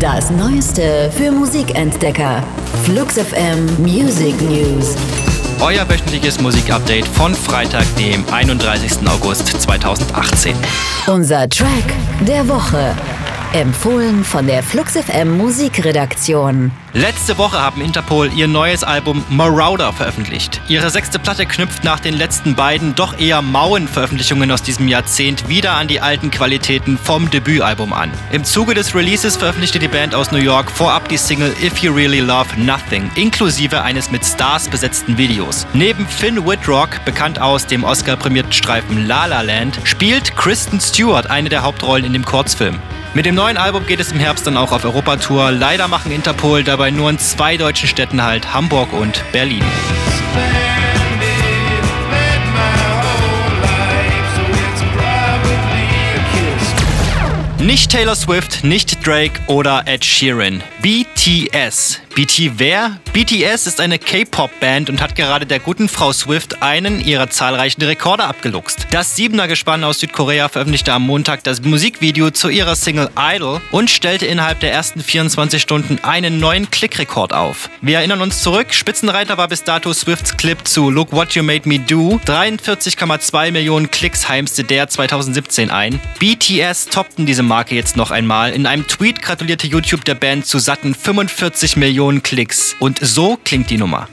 Das Neueste für Musikentdecker. Flux FM Music News. Euer wöchentliches Musikupdate von Freitag, dem 31. August 2018. Unser Track der Woche. Empfohlen von der Flux FM Musikredaktion. Letzte Woche haben Interpol ihr neues Album Marauder veröffentlicht. Ihre sechste Platte knüpft nach den letzten beiden doch eher mauen Veröffentlichungen aus diesem Jahrzehnt wieder an die alten Qualitäten vom Debütalbum an. Im Zuge des Releases veröffentlichte die Band aus New York vorab die Single If You Really Love Nothing, inklusive eines mit Stars besetzten Videos. Neben Finn Whitrock, bekannt aus dem Oscar-prämierten Streifen La La Land, spielt Kristen Stewart eine der Hauptrollen in dem Kurzfilm. Mit dem neuen Album geht es im Herbst dann auch auf Europatour. Leider machen Interpol dabei nur in zwei deutschen Städten halt, Hamburg und Berlin. Nicht Taylor Swift, nicht Drake oder Ed Sheeran. BTS. BT wer? BTS ist eine K-Pop-Band und hat gerade der guten Frau Swift einen ihrer zahlreichen Rekorde abgeluchst. Das Siebener-Gespann aus Südkorea veröffentlichte am Montag das Musikvideo zu ihrer Single Idol und stellte innerhalb der ersten 24 Stunden einen neuen Klickrekord auf. Wir erinnern uns zurück, Spitzenreiter war bis dato Swifts Clip zu Look What You Made Me Do. 43,2 Millionen Klicks heimste der 2017 ein. BTS toppten diese Marke jetzt noch einmal. In einem Tweet gratulierte YouTube der Band zu satten 45 Millionen Klicks. Und so klingt die Nummer.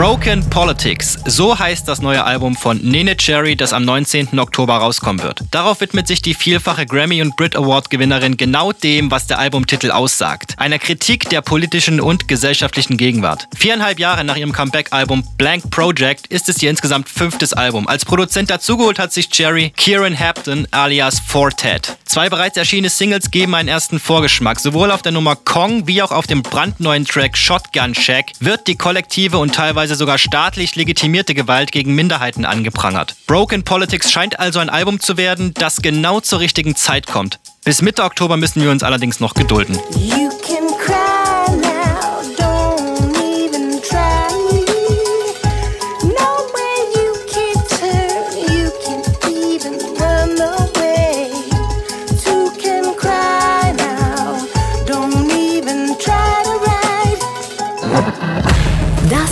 Broken Politics, so heißt das neue Album von Nene Cherry, das am 19. Oktober rauskommen wird. Darauf widmet sich die vielfache Grammy- und Brit Award-Gewinnerin genau dem, was der Albumtitel aussagt. Einer Kritik der politischen und gesellschaftlichen Gegenwart. Viereinhalb Jahre nach ihrem Comeback-Album Blank Project ist es ihr insgesamt fünftes Album. Als Produzent dazugeholt hat sich Cherry Kieran Hampton alias Fortet. Zwei bereits erschienene Singles geben einen ersten Vorgeschmack. Sowohl auf der Nummer Kong wie auch auf dem brandneuen Track Shotgun Shack wird die kollektive und teilweise teilweise sogar staatlich legitimierte Gewalt gegen Minderheiten angeprangert. Broken Politics scheint also ein Album zu werden, das genau zur richtigen Zeit kommt. Bis Mitte Oktober müssen wir uns allerdings noch gedulden.